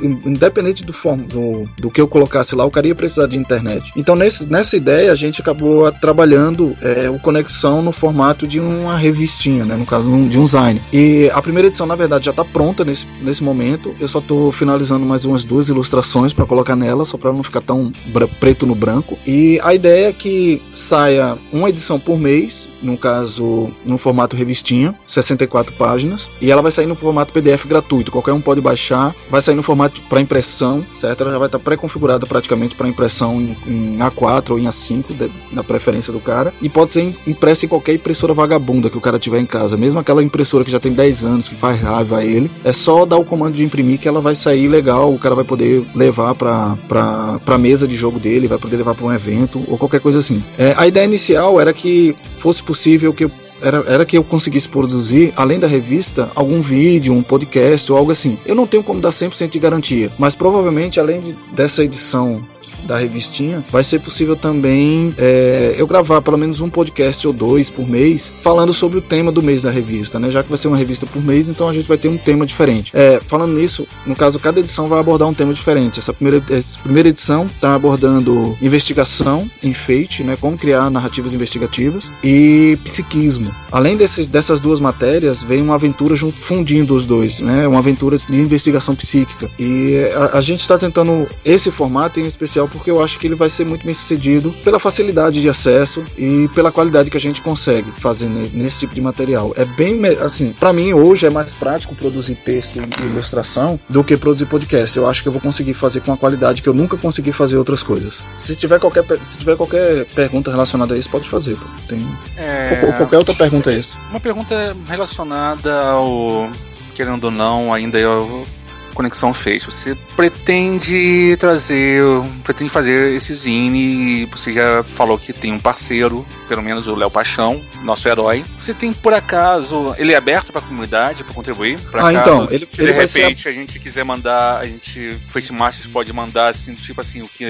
independente do, do, do, que eu colocasse lá, o cara ia precisar de internet. Então, nesse, nessa ideia, a gente acabou trabalhando é, o Conexão no formato de uma revistinha, né? no caso de um design. E a primeira edição, na verdade, já está pronta nesse, nesse momento. Eu só estou finalizando mais umas duas ilustrações para colocar nela, só para não ficar tão preto no branco. E a ideia é que saia uma edição por mês, no caso, no formato revistinha, 64 páginas, e ela vai sair no formato PDF gratuito. Qualquer um pode baixar, vai sair no formato para impressão, certo? Ela já vai estar pré-configurada praticamente para impressão em, em, A4 ou em A5, de, na preferência do cara, e pode ser impressa em qualquer impressora vagabunda que o cara tiver em casa, mesmo aquela impressora que já tem 10 anos, que faz raiva a ele, é só dar o comando de imprimir que ela vai sair legal, o cara vai poder levar para para mesa de jogo dele, vai poder levar para um evento ou qualquer coisa assim. É, a ideia inicial era que fosse possível que eu era, era que eu conseguisse produzir, além da revista, algum vídeo, um podcast ou algo assim. Eu não tenho como dar 100% de garantia, mas provavelmente, além de, dessa edição da revistinha, vai ser possível também é, eu gravar pelo menos um podcast ou dois por mês falando sobre o tema do mês da revista, né? Já que vai ser uma revista por mês, então a gente vai ter um tema diferente. É, falando nisso, no caso, cada edição vai abordar um tema diferente. Essa primeira, essa primeira edição está abordando investigação, enfeite, né? Como criar narrativas investigativas e psiquismo. Além desses, dessas duas matérias, vem uma aventura fundindo os dois, né? Uma aventura de investigação psíquica. E a, a gente está tentando esse formato em especial porque eu acho que ele vai ser muito bem sucedido pela facilidade de acesso e pela qualidade que a gente consegue fazer nesse tipo de material. É bem assim, para mim hoje é mais prático produzir texto e ilustração do que produzir podcast. Eu acho que eu vou conseguir fazer com a qualidade que eu nunca consegui fazer outras coisas. Se tiver qualquer, se tiver qualquer pergunta relacionada a isso, pode fazer. Pô. Tem é... qualquer outra pergunta é essa. Uma pergunta relacionada ao querendo ou não, ainda eu Conexão fez. Você pretende trazer, pretende fazer esse zine, você já falou que tem um parceiro, pelo menos o Léo Paixão, nosso herói. Você tem por acaso, ele é aberto para a comunidade para contribuir? Pra ah, então, ele, se ele de repente a gente quiser mandar, a gente Fate Masters pode mandar assim, tipo assim, o que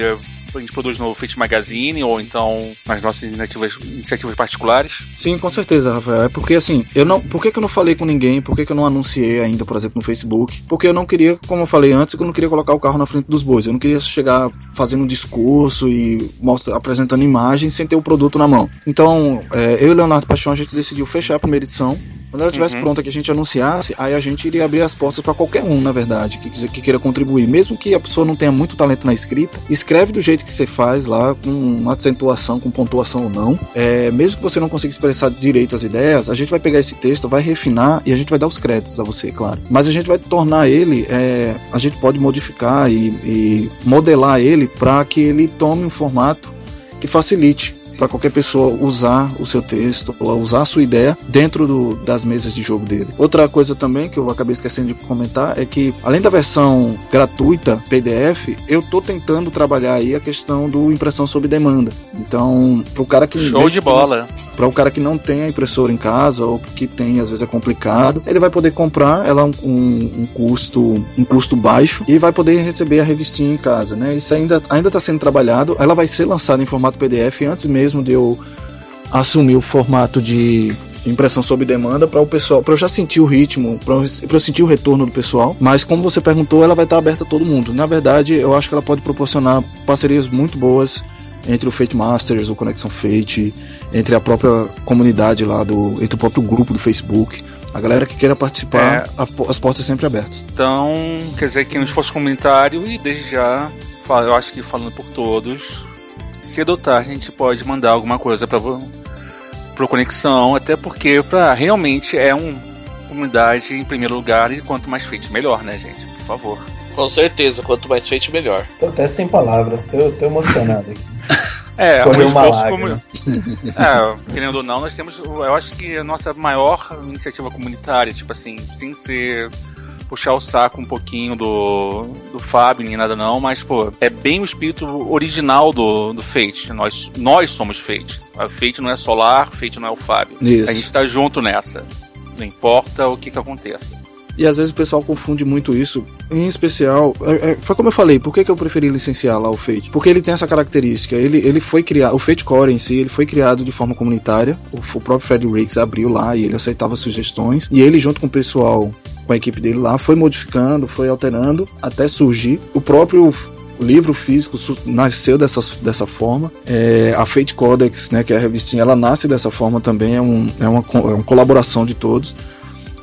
a gente produz no Fit Magazine ou então nas nossas iniciativas, iniciativas particulares? Sim, com certeza, Rafael. É porque assim, eu não. Por que, que eu não falei com ninguém? Por que, que eu não anunciei ainda, por exemplo, no Facebook? Porque eu não queria, como eu falei antes, eu não queria colocar o carro na frente dos bois. Eu não queria chegar fazendo um discurso e mostra, apresentando imagens sem ter o produto na mão. Então, é, eu e Leonardo Paixão, a gente decidiu fechar a primeira edição quando ela estivesse uhum. pronta que a gente anunciasse, aí a gente iria abrir as portas para qualquer um, na verdade, que, que queira contribuir. Mesmo que a pessoa não tenha muito talento na escrita, escreve do jeito que você faz lá, com acentuação, com pontuação ou não. É, mesmo que você não consiga expressar direito as ideias, a gente vai pegar esse texto, vai refinar e a gente vai dar os créditos a você, claro. Mas a gente vai tornar ele, é, a gente pode modificar e, e modelar ele para que ele tome um formato que facilite para qualquer pessoa usar o seu texto ou usar a sua ideia dentro do, das mesas de jogo dele. Outra coisa também que eu acabei esquecendo de comentar é que além da versão gratuita PDF, eu tô tentando trabalhar aí a questão do impressão sob demanda. Então, pro cara que show de bola, para o cara que não tem a impressora em casa ou que tem às vezes é complicado, ele vai poder comprar ela um, um, um custo um custo baixo e vai poder receber a revistinha em casa, né? Isso ainda ainda está sendo trabalhado. Ela vai ser lançada em formato PDF antes mesmo mesmo de eu assumir o formato de impressão sob demanda para o pessoal, para eu já sentir o ritmo, para eu, eu, sentir o retorno do pessoal. Mas como você perguntou, ela vai estar aberta a todo mundo. Na verdade, eu acho que ela pode proporcionar parcerias muito boas entre o Fate Masters, o Conexão Fate, entre a própria comunidade lá do, entre o próprio grupo do Facebook. A galera que queira participar, é. a, as portas sempre abertas. Então, quer dizer que nos fosse comentário e desde já, eu acho que falando por todos, cedo ou tarde a gente pode mandar alguma coisa para pro Conexão, até porque pra, realmente é uma comunidade em primeiro lugar e quanto mais feito melhor, né, gente? Por favor. Com certeza, quanto mais feito melhor. Tô até sem palavras, tô, tô emocionado aqui. (laughs) É, é um esforço como. É, querendo ou não, nós temos. Eu acho que a nossa maior iniciativa comunitária, tipo assim, sem ser puxar o saco um pouquinho do, do Fábio, nem nada não, mas, pô, é bem o espírito original do, do Fate. Nós, nós somos Fate. A Fate não é Solar, Fate não é o Fábio. Isso. A gente tá junto nessa. Não importa o que que aconteça. E às vezes o pessoal confunde muito isso. Em especial, é, é, foi como eu falei, por que, que eu preferi licenciar lá o Fate? Porque ele tem essa característica. Ele, ele foi criado, o Fate Core em si, ele foi criado de forma comunitária. O, o próprio Fred Riggs abriu lá e ele aceitava sugestões. E ele, junto com o pessoal, com a equipe dele lá, foi modificando, foi alterando até surgir. O próprio livro físico nasceu dessa, dessa forma. É, a Fate Codex, né, que é a revistinha, ela nasce dessa forma também. É, um, é, uma, é uma colaboração de todos.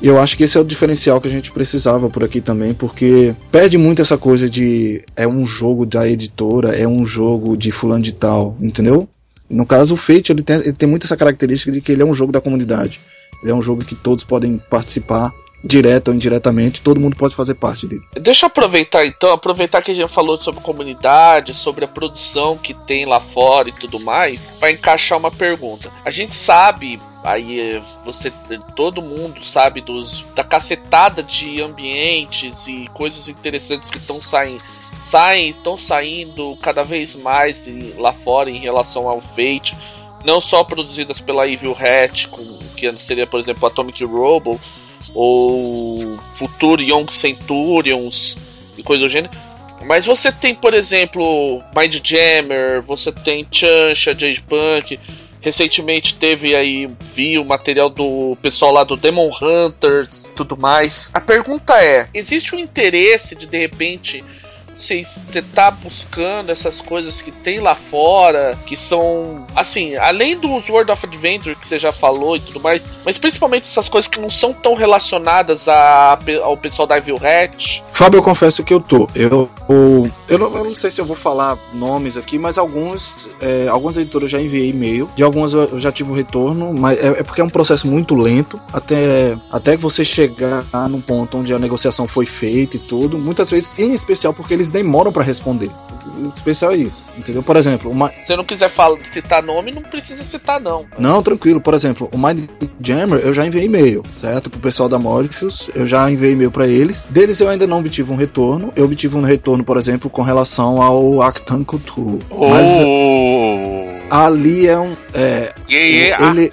E eu acho que esse é o diferencial que a gente precisava por aqui também, porque perde muito essa coisa de é um jogo da editora, é um jogo de fulano de tal, entendeu? No caso, o Fate ele tem, ele tem muito essa característica de que ele é um jogo da comunidade. Ele é um jogo que todos podem participar direto ou indiretamente, todo mundo pode fazer parte dele. Deixa eu aproveitar então, aproveitar que a gente falou sobre comunidade, sobre a produção que tem lá fora e tudo mais, para encaixar uma pergunta. A gente sabe Aí você, todo mundo sabe dos, da cacetada de ambientes e coisas interessantes que estão saindo, saem, estão saindo cada vez mais lá fora em relação ao Fate, não só produzidas pela Evil Hat, que seria por exemplo Atomic Robo ou Futuro Young Centurions e coisa do gênero. Mas você tem, por exemplo, Mind Jammer, você tem Chansha, Jade Punk, Recentemente teve aí, vi o material do pessoal lá do Demon Hunters tudo mais. A pergunta é: existe um interesse de de repente você tá buscando essas coisas que tem lá fora, que são, assim, além dos World of Adventure que você já falou e tudo mais, mas principalmente essas coisas que não são tão relacionadas a, ao pessoal da Evil Hat? Fábio, eu confesso que eu tô. Eu, eu, eu, não, eu não sei se eu vou falar nomes aqui, mas alguns, é, algumas editoras já enviei e-mail, de algumas eu já tive o um retorno, mas é, é, porque é um processo muito lento, até, até você chegar num ponto onde a negociação foi feita e tudo, muitas vezes, em especial porque eles demoram para responder. O especial é isso, entendeu? Por exemplo, uma... se não quiser falar, citar nome, não precisa citar não. Não, tranquilo. Por exemplo, o Mind Jammer eu já enviei e-mail, certo? Pro pessoal da Morpheus, eu já enviei e-mail para eles. Deles eu ainda não obtive um retorno. Eu obtive um retorno, por exemplo, com relação ao Actan Cthulhu. Oh. Mas ali é um é, yeah, yeah, ele,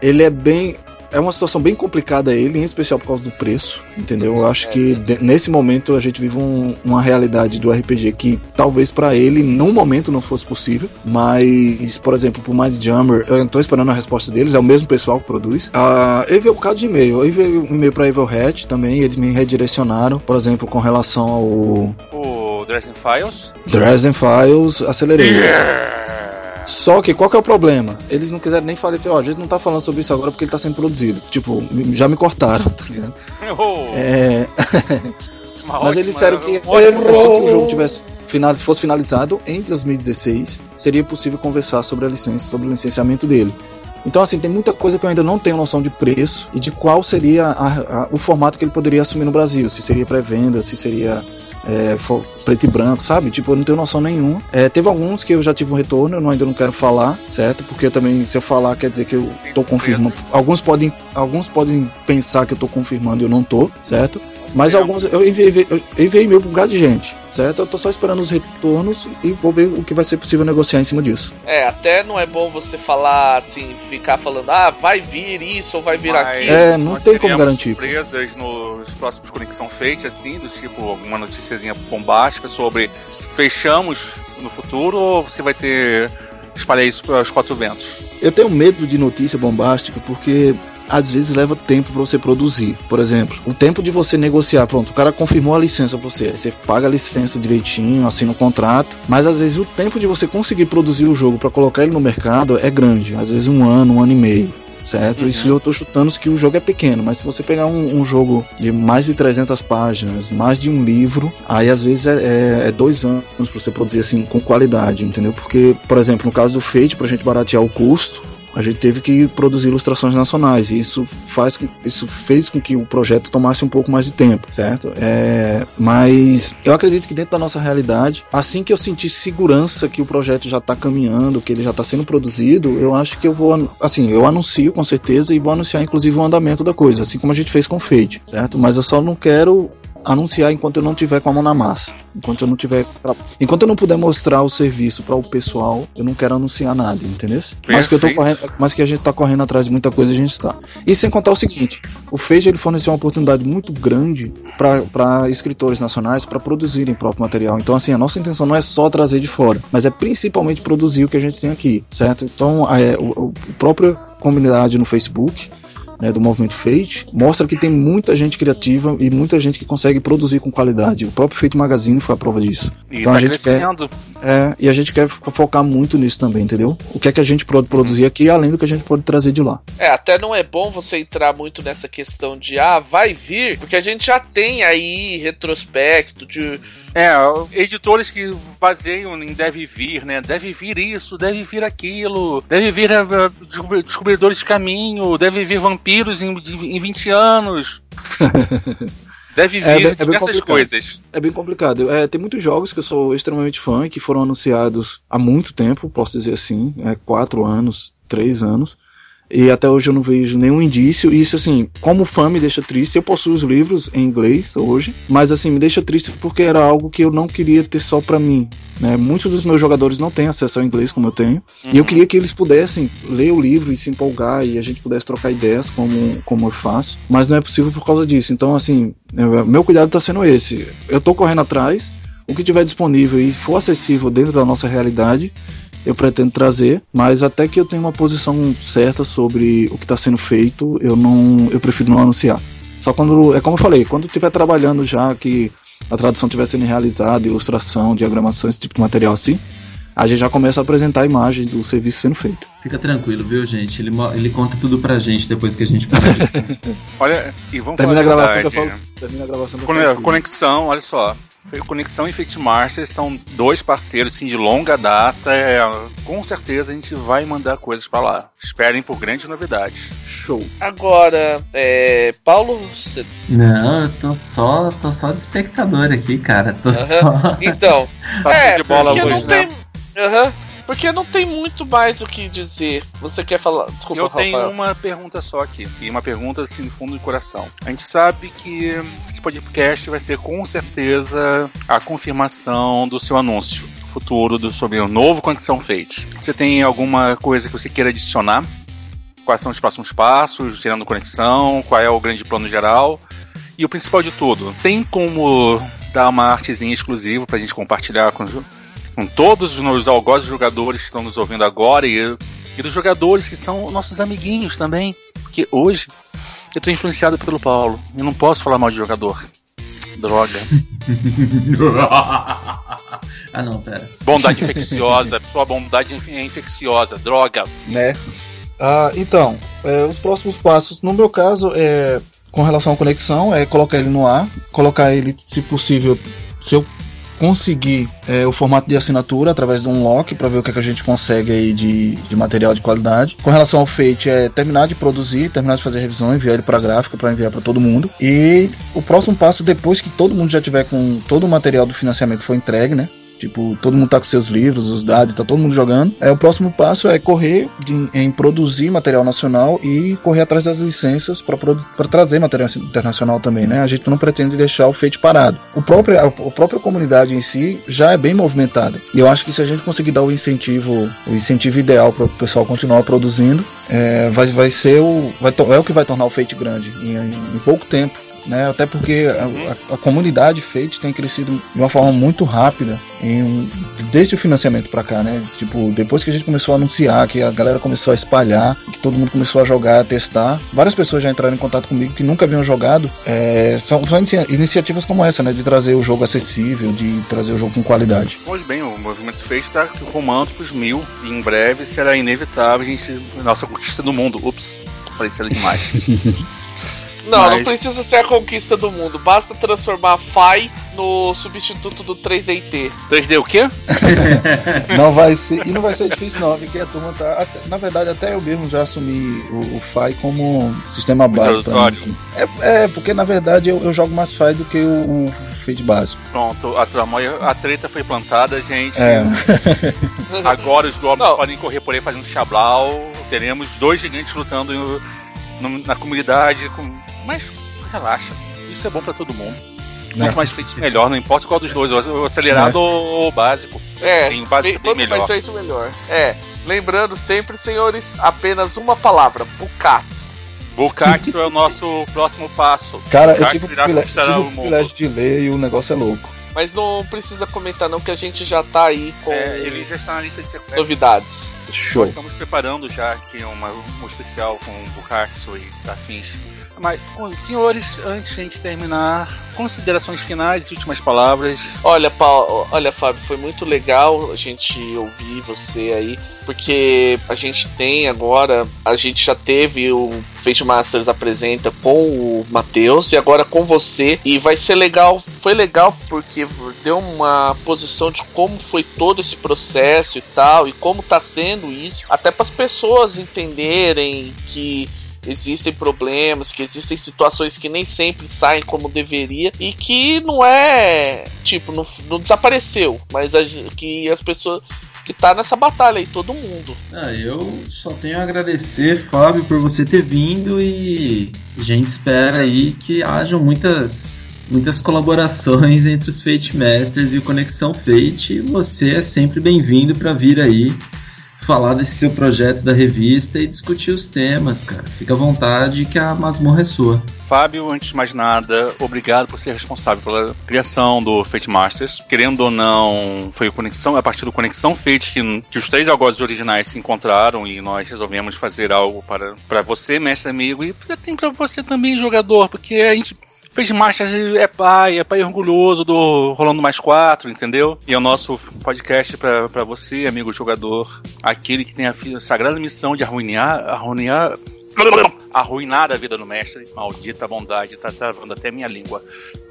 ele é bem é uma situação bem complicada ele, em especial por causa do preço, entendeu? Eu acho que de, nesse momento a gente vive um, uma realidade do RPG que talvez para ele, num momento, não fosse possível, mas, por exemplo, pro Mind Jammer, eu tô esperando a resposta deles, é o mesmo pessoal que produz. Uh, eu enviei um bocado de e-mail, eu enviei um e-mail pra Evil Hat também, eles me redirecionaram, por exemplo, com relação ao. O Dresden Files? Dresden Files, acelerei. Yeah! Só que qual que é o problema? Eles não quiseram nem falar, ó, oh, a gente não tá falando sobre isso agora porque ele tá sendo produzido. Tipo, já me cortaram, (laughs) tá ligado? Oh. É. (laughs) Mas eles disseram que se o jogo tivesse final, fosse finalizado em 2016, seria possível conversar sobre a licença, sobre o licenciamento dele. Então, assim, tem muita coisa que eu ainda não tenho noção de preço e de qual seria a, a, o formato que ele poderia assumir no Brasil. Se seria pré-venda, se seria é, preto e branco, sabe? Tipo, eu não tenho noção nenhuma. É, teve alguns que eu já tive um retorno, eu ainda não quero falar, certo? Porque também, se eu falar, quer dizer que eu tô confirmando. Alguns podem, alguns podem pensar que eu tô confirmando e eu não tô, certo? Mas alguns eu enviei, eu enviei e-mail pra um bocado de gente, certo? Eu tô só esperando os retornos e vou ver o que vai ser possível negociar em cima disso. É, até não é bom você falar assim, ficar falando, ah, vai vir isso ou vai vir Mas aquilo. É, não tem como garantir. surpresas nos próximos Conexão Fate, assim, do tipo alguma noticiazinha bombástica sobre fechamos no futuro ou você vai ter espalhar isso para os quatro ventos? Eu tenho medo de notícia bombástica porque às vezes leva tempo para você produzir. Por exemplo, o tempo de você negociar, pronto, o cara confirmou a licença para você, você paga a licença direitinho, assina o contrato, mas às vezes o tempo de você conseguir produzir o jogo para colocar ele no mercado é grande, às vezes um ano, um ano e meio certo? Uhum. Isso eu tô chutando que o jogo é pequeno, mas se você pegar um, um, jogo de mais de 300 páginas, mais de um livro, aí às vezes é, é, é dois anos para você produzir assim com qualidade, entendeu? Porque, por exemplo, no caso do Fate, pra gente baratear o custo, a gente teve que produzir ilustrações nacionais e isso faz isso fez com que o projeto tomasse um pouco mais de tempo, certo? É, mas eu acredito que dentro da nossa realidade, assim que eu sentir segurança que o projeto já está caminhando, que ele já está sendo produzido, eu acho que eu vou, assim, eu anuncio com certeza e vou anunciar inclusive o andamento da coisa, assim como a gente fez com o Fate, certo? Mas eu só não quero anunciar enquanto eu não tiver com a mão na massa. Enquanto eu não tiver. Enquanto eu não puder mostrar o serviço para o pessoal, eu não quero anunciar nada, entendeu? Mas que, eu tô correndo, mas que a gente tá correndo atrás de muita coisa, a gente está. E sem contar o seguinte: o Fage ele forneceu uma oportunidade muito grande para escritores nacionais para produzirem próprio material. Então, assim, a nossa intenção não é só trazer de fora, mas é principalmente produzir o que a gente tem aqui, certo? Então, é, o, o própria comunidade no Facebook né, do movimento Fate, mostra que tem muita gente criativa e muita gente que consegue produzir com qualidade. O próprio Fate Magazine foi a prova disso. E então tá a gente crescendo. quer é, e a gente quer focar muito nisso também, entendeu? O que é que a gente pode produzir aqui além do que a gente pode trazer de lá. É, até não é bom você entrar muito nessa questão de ah, vai vir, porque a gente já tem aí retrospecto de é, editores que baseiam em deve vir, né? Deve vir isso, deve vir aquilo, deve vir uh, descobridores de caminho, deve vir vampiros em, em 20 anos. (laughs) Deve é vir é, é diversas coisas. É bem complicado. É, tem muitos jogos que eu sou extremamente fã e que foram anunciados há muito tempo, posso dizer assim, é, quatro anos, três anos. E até hoje eu não vejo nenhum indício. E isso, assim, como fã me deixa triste. Eu possuo os livros em inglês hoje, mas assim, me deixa triste porque era algo que eu não queria ter só para mim. Né? Muitos dos meus jogadores não têm acesso ao inglês como eu tenho. Uhum. E eu uhum. queria que eles pudessem ler o livro e se empolgar e a gente pudesse trocar ideias como, como eu faço. Mas não é possível por causa disso. Então, assim, meu cuidado tá sendo esse. Eu tô correndo atrás. O que tiver disponível e for acessível dentro da nossa realidade, eu pretendo trazer, mas até que eu tenha uma posição certa sobre o que está sendo feito, eu não, eu prefiro não anunciar. Só quando, é como eu falei, quando estiver trabalhando já que a tradução estiver sendo realizada, ilustração, diagramação, esse tipo de material assim, a gente já começa a apresentar imagens do serviço sendo feito. Fica tranquilo, viu, gente? Ele, ele conta tudo pra gente depois que a gente (laughs) olha, e vamos termina falar a gravação que eu falo, Termina a gravação que eu falo Conexão, olha só. Conexão e Fate Masters são dois parceiros assim, de longa data. É, com certeza a gente vai mandar coisas para lá. Esperem por grandes novidades. Show. Agora, é, Paulo. Você... Não, eu tô só, tô só de espectador aqui, cara. Tô só. Então. (laughs) tá é, de bola hoje, não né? tem. Aham. Porque não tem muito mais o que dizer. Você quer falar? Desculpa, Eu Rafael. tenho uma pergunta só aqui. E uma pergunta assim do fundo do coração. A gente sabe que esse podcast vai ser com certeza a confirmação do seu anúncio futuro do, sobre o novo Conexão Fate. Você tem alguma coisa que você queira adicionar? Quais são os próximos passos, tirando conexão? Qual é o grande plano geral? E o principal de tudo, tem como dar uma artezinha exclusiva para a gente compartilhar com, com todos os algozes jogadores que estão nos ouvindo agora e, e dos jogadores que são nossos amiguinhos também. Porque hoje eu estou influenciado pelo Paulo e não posso falar mal de jogador. Droga. (laughs) ah não, pera. Bondade infecciosa, sua bondade é infecciosa, droga. Né? Ah, então, é, os próximos passos, no meu caso, é com relação à conexão, é colocar ele no ar, colocar ele, se possível, se eu conseguir é, o formato de assinatura através de um lock para ver o que, é que a gente consegue aí de, de material de qualidade. Com relação ao Fate, é terminar de produzir, terminar de fazer revisão, enviar ele para gráfica para enviar para todo mundo. E o próximo passo, depois que todo mundo já tiver com todo o material do financiamento foi entregue, né? Tipo, todo mundo tá com seus livros, os dados, tá todo mundo jogando. É, o próximo passo é correr de, em produzir material nacional e correr atrás das licenças para trazer material internacional também, né? A gente não pretende deixar o feito parado. O próprio, a, a própria comunidade em si já é bem movimentada. E eu acho que se a gente conseguir dar o incentivo, o incentivo ideal para o pessoal continuar produzindo, é, vai, vai ser o. Vai, é o que vai tornar o feito grande em, em pouco tempo né? Até porque a, a, a comunidade Fate tem crescido de uma forma muito rápida em, desde o financiamento para cá, né? Tipo, depois que a gente começou a anunciar, que a galera começou a espalhar, que todo mundo começou a jogar, a testar, várias pessoas já entraram em contato comigo que nunca haviam jogado. É, são, são iniciativas como essa, né? De trazer o jogo acessível, de trazer o jogo com qualidade. Pois bem, o movimento Fate está rumando para os mil e em breve será inevitável a gente nossa conquista do mundo. Ups, falei isso demais. (laughs) Não, Mas... não precisa ser a conquista do mundo. Basta transformar Fai no substituto do 3DT. 3D o quê? (laughs) não vai ser, e não vai ser difícil não, porque a turma tá, até, na verdade até eu mesmo já assumi o, o FAI como sistema básico É, é, porque na verdade eu, eu jogo mais FAI do que o, o Fade básico. Pronto, a, a treta foi plantada, gente. É. (laughs) Agora os goblins podem correr por aí fazendo chablau, teremos dois gigantes lutando no, na comunidade, com... mas relaxa, isso é bom para todo mundo. Quanto é. mais feito, melhor, não importa qual dos dois, o acelerado é. ou o básico. É, tem o básico bem, melhor. mais feito, melhor. É, lembrando sempre, senhores, apenas uma palavra: Bukatsu. Bukatsu é o nosso próximo passo. Cara, eu tive, privilégio, tive o privilégio de ler e o negócio é louco. Mas não precisa comentar não, que a gente já tá aí com... É, ele já está na lista de novidades. Show. Nós estamos preparando já aqui uma, um especial com Bukatsu e afins. Mas, senhores, antes de a gente terminar, considerações finais e últimas palavras. Olha, Paulo, olha, Fábio, foi muito legal a gente ouvir você aí, porque a gente tem agora, a gente já teve o Fate Masters apresenta com o Matheus e agora com você e vai ser legal. Foi legal porque deu uma posição de como foi todo esse processo e tal e como tá sendo isso, até para as pessoas entenderem que existem problemas, que existem situações que nem sempre saem como deveria e que não é tipo, não, não desapareceu, mas a, que as pessoas que tá nessa batalha aí, todo mundo. Ah, eu só tenho a agradecer, Fábio, por você ter vindo e a gente espera aí que hajam muitas muitas colaborações entre os Fate Masters e o Conexão Fate. Você é sempre bem-vindo para vir aí falar desse seu projeto da revista e discutir os temas, cara. Fica à vontade que a masmorra é sua. Fábio, antes de mais nada, obrigado por ser responsável pela criação do Fate Masters. Querendo ou não, foi o Conexão, a partir do Conexão Fate que, que os três algozes originais se encontraram e nós resolvemos fazer algo para, para você, mestre amigo, e tem para você também, jogador, porque a gente fez marcha é pai, é pai orgulhoso do Rolando Mais Quatro, entendeu? E é o nosso podcast para você, amigo jogador, aquele que tem a sagrada missão de arruinar, arruinar arruinar a vida do mestre. Maldita bondade, tá travando até minha língua.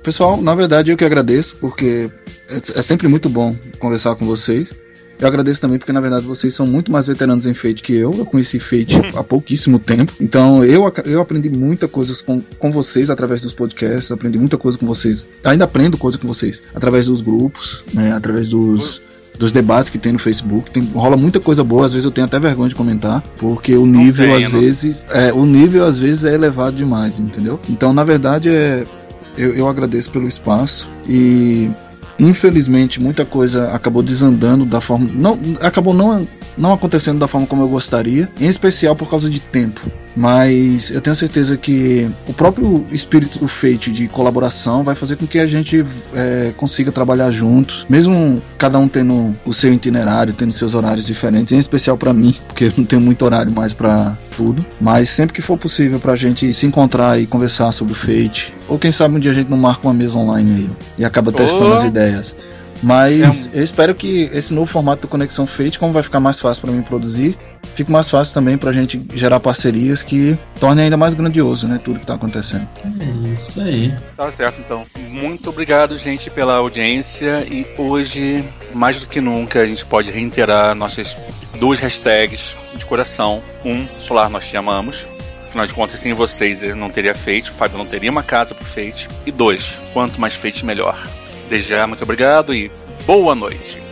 Pessoal, na verdade eu que agradeço, porque é, é sempre muito bom conversar com vocês. Eu agradeço também porque, na verdade, vocês são muito mais veteranos em Fate que eu. Eu conheci Fate há pouquíssimo tempo. Então, eu, eu aprendi muita coisa com, com vocês através dos podcasts, aprendi muita coisa com vocês. Ainda aprendo coisa com vocês através dos grupos, né, através dos dos debates que tem no Facebook. Tem, rola muita coisa boa, às vezes eu tenho até vergonha de comentar, porque o nível às vezes é, o nível às vezes é elevado demais, entendeu? Então, na verdade, é eu, eu agradeço pelo espaço e Infelizmente, muita coisa acabou desandando da forma. Não, acabou não, não acontecendo da forma como eu gostaria, em especial por causa de tempo. Mas eu tenho certeza que o próprio espírito do Fate de colaboração vai fazer com que a gente é, consiga trabalhar juntos, mesmo cada um tendo o seu itinerário, tendo seus horários diferentes, em especial para mim, porque eu não tenho muito horário mais para tudo. Mas sempre que for possível pra gente se encontrar e conversar sobre o Fate, ou quem sabe um dia a gente não marca uma mesa online aí e acaba testando oh. as ideias. Mas é. eu espero que esse novo formato do Conexão Fate, como vai ficar mais fácil para mim produzir, fique mais fácil também para a gente gerar parcerias que tornem ainda mais grandioso, né, tudo que está acontecendo. É isso aí. Tá certo, então. Muito obrigado, gente, pela audiência e hoje, mais do que nunca, a gente pode reiterar nossas duas hashtags de coração. Um, Solar Nós Te Amamos. Afinal de contas, sem vocês eu não teria feito, o Fábio não teria uma casa pro Fate. E dois, quanto mais Fate, melhor. Desde já, muito obrigado e boa noite.